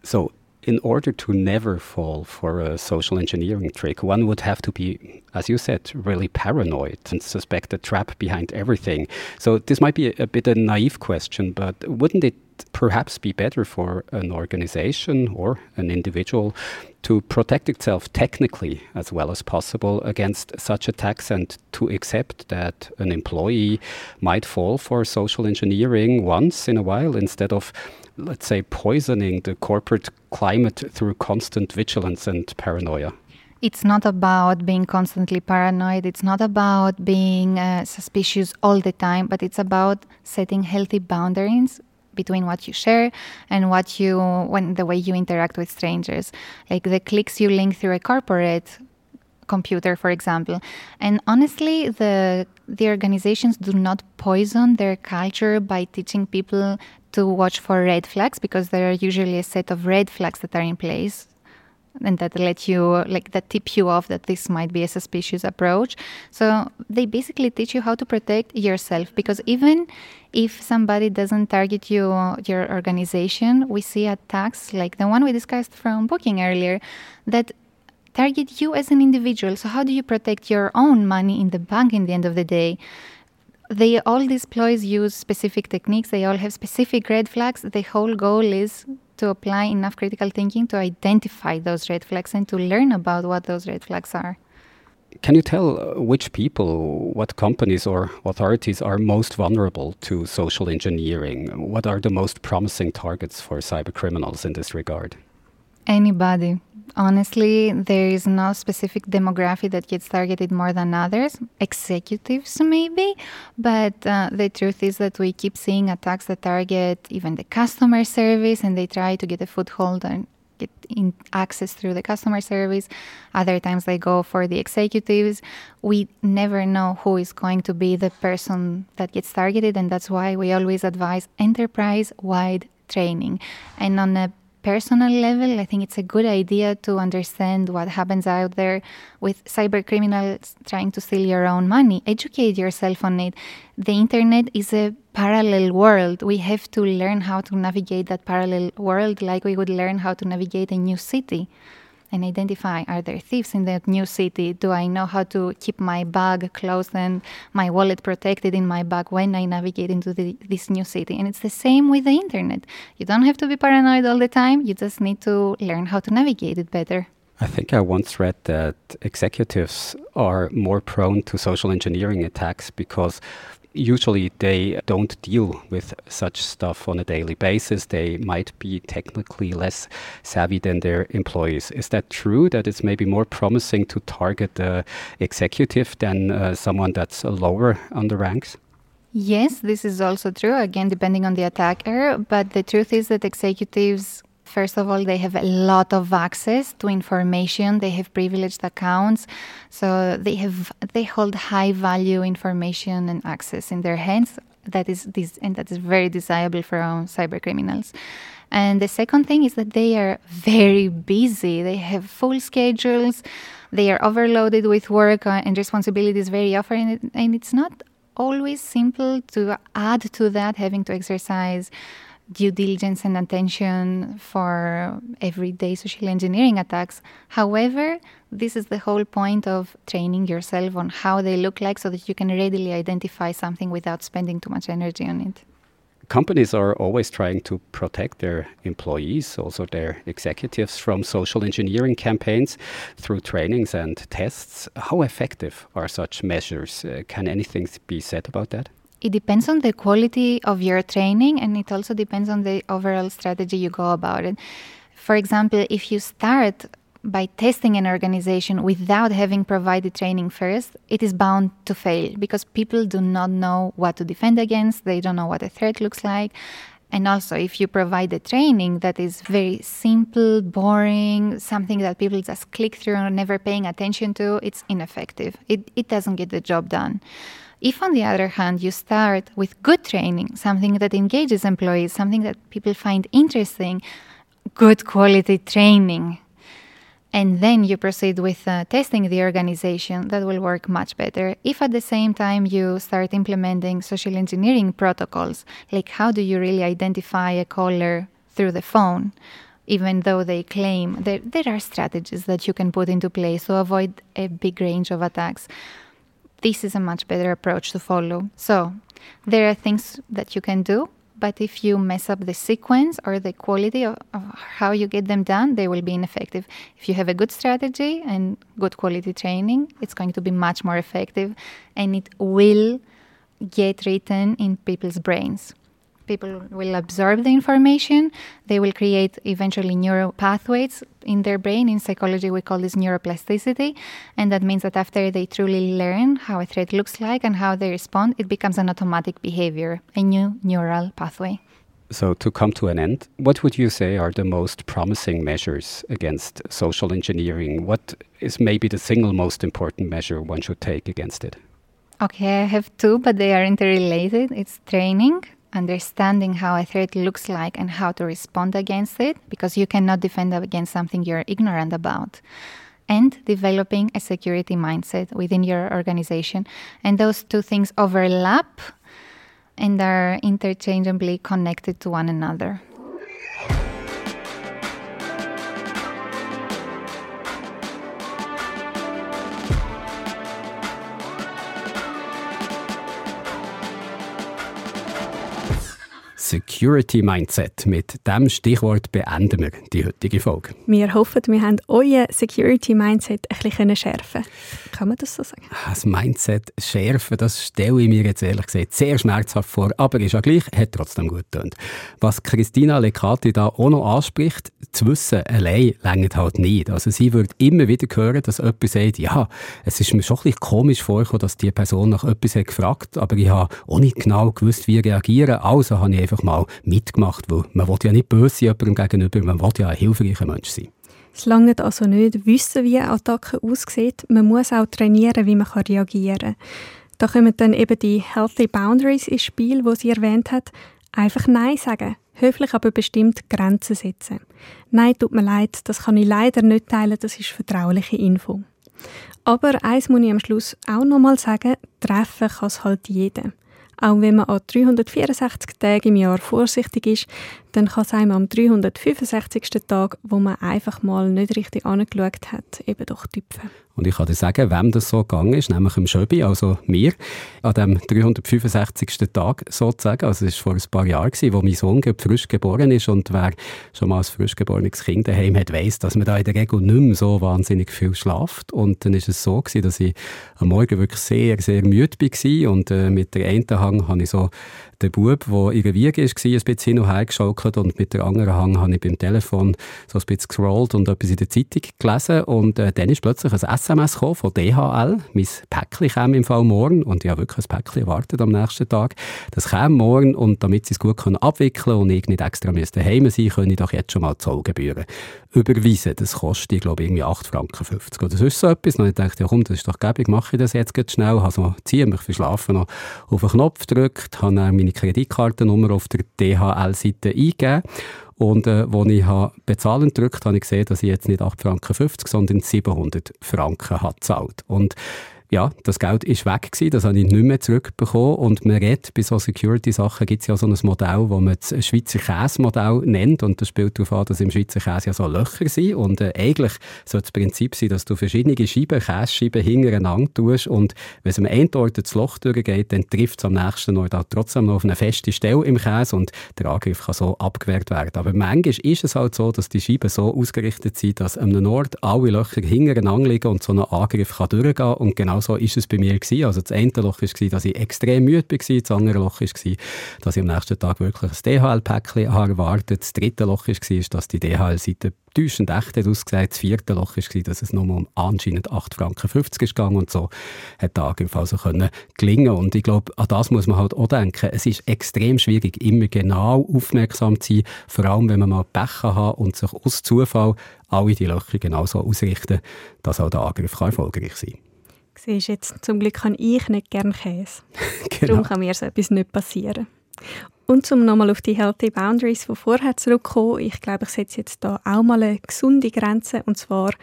So, in order to never fall for a social engineering trick, one would have to be, as you said, really paranoid and suspect a trap behind everything. So, this might be a, bit a naive question, but wouldn't it perhaps be better for an organization or an individual to protect itself technically as well as possible against such attacks and to accept that an employee might fall for social engineering once in a while instead of let's say poisoning the corporate climate through constant vigilance and paranoia it's not about being constantly paranoid. It's not about being uh, suspicious all the time, but it's about setting healthy boundaries between what you share and what you when the way you interact with strangers. Like the clicks you link through a corporate computer for example. And honestly the the organizations do not poison their culture by teaching people to watch for red flags because there are usually a set of red flags that are in place and that let you like that tip you off that this might be a suspicious approach. So they basically teach you how to protect yourself because even if somebody doesn't target you your organization we see attacks like the one we discussed from booking earlier that target you as an individual. So how do you protect your own money in the bank in the end of the day? They all these ploys use specific techniques. They all have specific red flags. The whole goal is to apply enough critical thinking to identify those red flags and to learn about what those red flags are. Can you tell uh, which people, what companies or authorities are most vulnerable to social engineering? What are the most promising targets for cyber criminals in this regard? Anybody. Honestly, there is no specific demographic that gets targeted more than others, executives maybe, but uh, the truth is that we keep seeing attacks that target even the customer service and they try to get a foothold and get in access through the customer service. Other times they go for the executives. We never know who is going to be the person that gets targeted, and that's why we always advise enterprise wide training. And on a personal level, I think it's a good idea to understand what happens out there with cyber criminals trying to steal your own money. Educate yourself on it. The internet is a parallel world, we have to learn how to navigate that parallel world like we would learn how to navigate a new city and identify are there thieves in that new city? Do I know how to keep my bag closed and my wallet protected in my bag when I navigate into the, this new city? And it's the same with the internet. You don't have to be paranoid all the time, you just need to learn how to navigate it better. I think I once read that executives are more prone to social engineering attacks because usually they don't deal with such stuff on a daily basis. They might be technically less savvy than their employees. Is that true? That it's maybe more promising to target the executive than uh, someone that's lower on the ranks? Yes, this is also true, again, depending on the attacker. But the truth is that executives First of all, they have a lot of access to information. They have privileged accounts, so they have they hold high value information and access in their hands. That is this, and that is very desirable for cyber criminals. And the second thing is that they are very busy. They have full schedules. They are overloaded with work uh, and responsibilities very often, and it's not always simple to add to that having to exercise due diligence and attention for everyday social engineering attacks. However, this is the whole point of training yourself on how they look like so that you can readily identify something without spending too much energy on it. Companies are always trying to protect their employees, also their executives, from social engineering campaigns through trainings and tests. How effective are such measures? Uh, can anything be said about that? It depends on the quality of your training and it also depends on the overall strategy you go about it. For example, if you start by testing an organization without having provided training first, it is bound to fail because people do not know what to defend against, they don't know what a threat looks like. And also, if you provide a training that is very simple, boring, something that people just click through and never paying attention to, it's ineffective. It, it doesn't get the job done. If, on the other hand, you start with good training, something that engages employees, something that people find interesting, good quality training, and then you proceed with uh, testing the organization, that will work much better. If at the same time you start implementing social engineering protocols, like how do you really identify a caller through the phone? even though they claim there, there are strategies that you can put into place to avoid a big range of attacks this is a much better approach to follow. So there are things that you can do, but if you mess up the sequence or the quality of, of, how you get them done, they will be ineffective. If you have a good strategy and good quality training, it's going to be much more effective and it will get written in people's brains people will absorb the information. They will create eventually neural pathways in their brain. In psychology, we call this neuroplasticity. And that means that after they truly learn how a threat looks like and how they respond, it becomes an automatic behavior, a new neural pathway. So, to come to an end, what would you say are the most promising measures against social engineering? What is maybe the single most important measure one should take against it? Okay, I have two, but they are interrelated. It's training understanding how a threat looks like and how to respond against it, because you cannot defend against something you're ignorant about. And developing a security mindset within your organization. And those two things overlap and are interchangeably connected to one another. Security Mindset. Mit diesem Stichwort beenden wir die heutige Folge. Wir hoffen, wir haben euer Security Mindset ein bisschen schärfen Kann man das so sagen? Das Mindset schärfen, das stelle ich mir jetzt ehrlich gesagt sehr schmerzhaft vor, aber ist ja gleich, hat trotzdem gut getan. Was Christina Lecati da auch noch anspricht, zu wissen allein längert halt nicht. Also sie würde immer wieder hören, dass jemand sagt, ja, es ist mir schon ein bisschen komisch vorgekommen, dass die Person nach etwas hat gefragt aber ich habe auch nicht genau gewusst, wie reagieren. Also habe ich einfach einfach mal mitgemacht, weil man will ja nicht böse sein jemandem gegenüber, man will ja ein hilfreicher Mensch sein. Es langt also nicht wissen, wie eine Attacke aussieht. Man muss auch trainieren, wie man reagieren kann. Da kommen dann eben die Healthy Boundaries ins Spiel, wo sie erwähnt hat. Einfach Nein sagen. Höflich aber bestimmt Grenzen setzen. Nein, tut mir leid, das kann ich leider nicht teilen, das ist vertrauliche Info. Aber eins muss ich am Schluss auch nochmal sagen, treffen kann es halt jeder. Auch wenn man an 364 Tagen im Jahr vorsichtig ist, dann kann es einem am 365. Tag, wo man einfach mal nicht richtig angeschaut hat, eben doch tüpfen. Und ich kann dir sagen, wem das so gegangen ist, nämlich dem Schöbi, also mir, an dem 365. Tag sozusagen. Also es war vor ein paar Jahren, gewesen, wo mein Sohn frisch geboren ist und wer schon mal ein frisch geborenes Kind daheim hat, weiss, dass man da in der Regel nicht mehr so wahnsinnig viel schlaft. Und dann ist es so gewesen, dass ich am Morgen wirklich sehr, sehr müde war und äh, mit der einen Hang habe ich so der Bub, der in der Wiege war, ein bisschen hin und her geschaukelt und mit der anderen Hang habe ich beim Telefon so ein bisschen gescrollt und etwas in der Zeitung gelesen und äh, dann ist plötzlich ein SMS gekommen von DHL. Mein Päckchen kam im Fall morgen und ich habe wirklich ein Päckchen erwartet am nächsten Tag. Das kam morgen und damit sie es gut können abwickeln und ich nicht extra daheim sein können ich doch jetzt schon mal Zollgebühren überweisen. Das kostet, ich glaube, irgendwie 8,50 Franken oder sonst so etwas. Und ich dachte, ja komm, das ist doch gäbig, mache ich das jetzt schnell. Habe so ziemlich verschlafen noch auf den Knopf gedrückt, habe dann meine Kreditkartennummer auf der DHL-Seite eingegeben und äh, als ich habe bezahlen gedrückt habe, ich gesehen, dass ich jetzt nicht 8,50 Franken, sondern 700 Franken habe gezahlt. Und ja, das Geld ist weg gewesen, das habe ich nicht mehr zurückbekommen. Und man redet, bei so Security-Sachen gibt es ja so ein Modell, das man das Schweizer Käse-Modell nennt. Und das spielt darauf an, dass im Schweizer Käse ja so Löcher sind. Und äh, eigentlich soll das Prinzip sein, dass du verschiedene Scheiben, Käsescheiben hintereinander tust. Und wenn es am Ort das Loch durchgeht, dann trifft es am nächsten Ort auch trotzdem noch auf eine feste Stelle im Käse und der Angriff kann so abgewehrt werden. Aber manchmal ist es halt so, dass die Scheiben so ausgerichtet sind, dass an einem Ort alle Löcher hintereinander liegen und so ein Angriff kann durchgehen. Und genau so ist es bei mir gewesen. Also das eine Loch war, dass ich extrem müde war, das andere Loch war, dass ich am nächsten Tag wirklich ein DHL-Päckchen erwartet Das dritte Loch war, dass die DHL-Seite täuschend echt hat ausgesehen. Das vierte Loch war, dass es nur um anscheinend 8,50 Franken gegangen und so hat der Angriff also können gelingen. Und ich glaube, an das muss man halt auch denken. Es ist extrem schwierig, immer genau aufmerksam zu sein, vor allem wenn man mal Pech hat und sich aus Zufall alle die Löcher genauso ausrichten, dass auch der Angriff erfolgreich sein kann. Siehst jetzt, zum Glück kann ich nicht gerne Käse. genau. Darum kann mir so etwas nicht passieren. Und um nochmal auf die Healthy Boundaries von vorher zurückzukommen, ich glaube, ich setze jetzt da auch mal eine gesunde Grenze, und zwar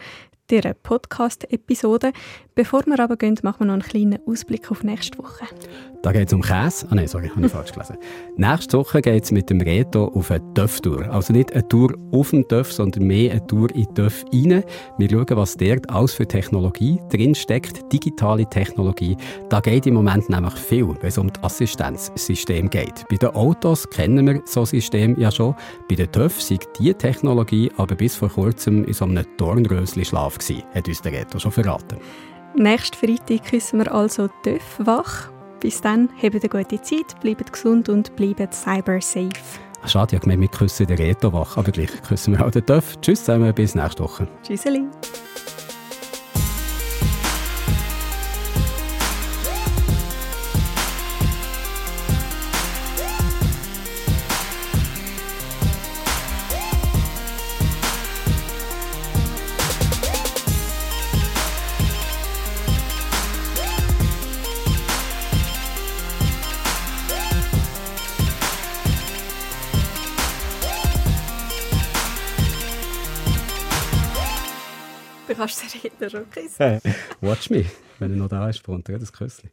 dieser Podcast-Episode. Bevor wir aber gehen, machen wir noch einen kleinen Ausblick auf nächste Woche. Da geht es um Käse. Ah nein, sorry, habe ich falsch gelesen. Nächste Woche geht es mit dem Reto auf eine Töff-Tour. Also nicht eine Tour auf den Töff, sondern mehr eine Tour in Töff rein. Wir schauen, was dort alles für Technologie drinsteckt, digitale Technologie. Da geht im Moment nämlich viel, wenn es um das Assistenzsystem geht. Bei den Autos kennen wir so ein System ja schon. Bei den Töff sind diese Technologie aber bis vor kurzem in so einem Dornröschen-Schlaf gewesen, hat uns der Reto schon verraten. Nächsten Freitag küssen wir also Töff wach. Bis dann, habt eine gute Zeit, bleibt gesund und bleibt cyber safe. Schade, ich habe gemeint, wir küssen den Reto wach, aber gleich küssen wir auch den Töff. Tschüss zusammen, bis nächste Woche. Tschüsseli. Kannst den Redner schon küssen. Hey, watch me, wenn er noch da ist, kommt er das Küsschen.